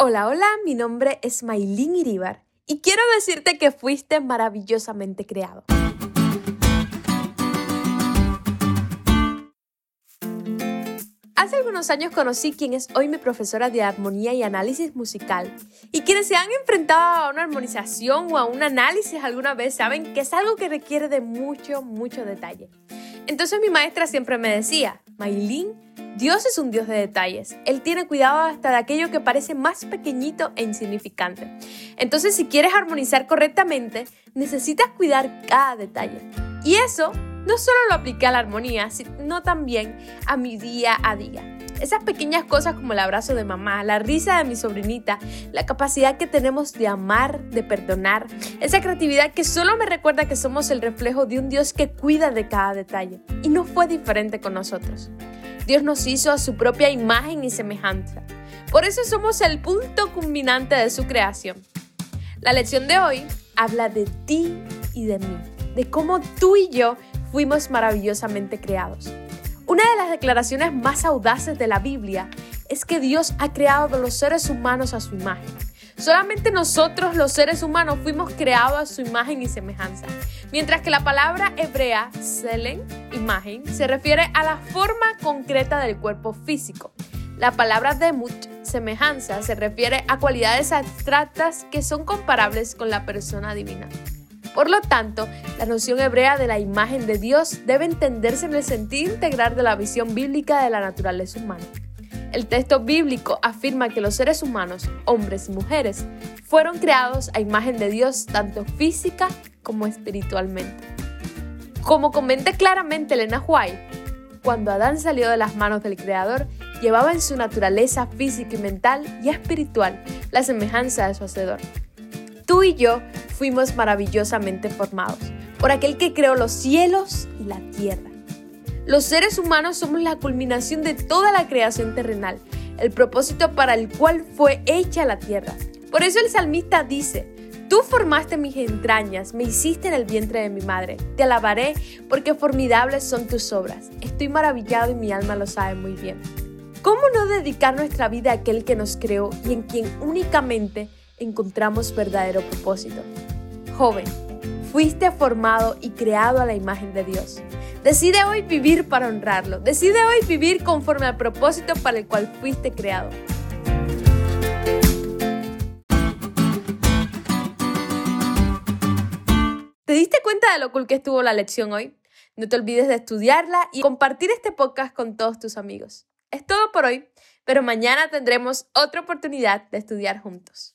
Hola, hola, mi nombre es Maylin Iribar y quiero decirte que fuiste maravillosamente creado. Hace algunos años conocí quien es hoy mi profesora de armonía y análisis musical. Y quienes se han enfrentado a una armonización o a un análisis alguna vez saben que es algo que requiere de mucho, mucho detalle. Entonces mi maestra siempre me decía, Maylin, Dios es un Dios de detalles. Él tiene cuidado hasta de aquello que parece más pequeñito e insignificante. Entonces, si quieres armonizar correctamente, necesitas cuidar cada detalle. Y eso no solo lo apliqué a la armonía, sino también a mi día a día. Esas pequeñas cosas como el abrazo de mamá, la risa de mi sobrinita, la capacidad que tenemos de amar, de perdonar, esa creatividad que solo me recuerda que somos el reflejo de un Dios que cuida de cada detalle. Y no fue diferente con nosotros. Dios nos hizo a su propia imagen y semejanza. Por eso somos el punto culminante de su creación. La lección de hoy habla de ti y de mí, de cómo tú y yo fuimos maravillosamente creados. Una de las declaraciones más audaces de la Biblia es que Dios ha creado a los seres humanos a su imagen. Solamente nosotros los seres humanos fuimos creados a su imagen y semejanza. Mientras que la palabra hebrea, selen, imagen, se refiere a la forma concreta del cuerpo físico. La palabra demut, semejanza, se refiere a cualidades abstractas que son comparables con la persona divina. Por lo tanto, la noción hebrea de la imagen de Dios debe entenderse en el sentido integral de la visión bíblica de la naturaleza humana. El texto bíblico afirma que los seres humanos, hombres y mujeres, fueron creados a imagen de Dios tanto física como espiritualmente. Como comenta claramente Elena White, cuando Adán salió de las manos del Creador, llevaba en su naturaleza física y mental y espiritual la semejanza de su Hacedor. Tú y yo fuimos maravillosamente formados por aquel que creó los cielos y la tierra. Los seres humanos somos la culminación de toda la creación terrenal, el propósito para el cual fue hecha la tierra. Por eso el salmista dice, Tú formaste mis entrañas, me hiciste en el vientre de mi madre. Te alabaré porque formidables son tus obras. Estoy maravillado y mi alma lo sabe muy bien. ¿Cómo no dedicar nuestra vida a aquel que nos creó y en quien únicamente encontramos verdadero propósito? Joven, fuiste formado y creado a la imagen de Dios. Decide hoy vivir para honrarlo. Decide hoy vivir conforme al propósito para el cual fuiste creado. ¿Te diste cuenta de lo cool que estuvo la lección hoy? No te olvides de estudiarla y compartir este podcast con todos tus amigos. Es todo por hoy, pero mañana tendremos otra oportunidad de estudiar juntos.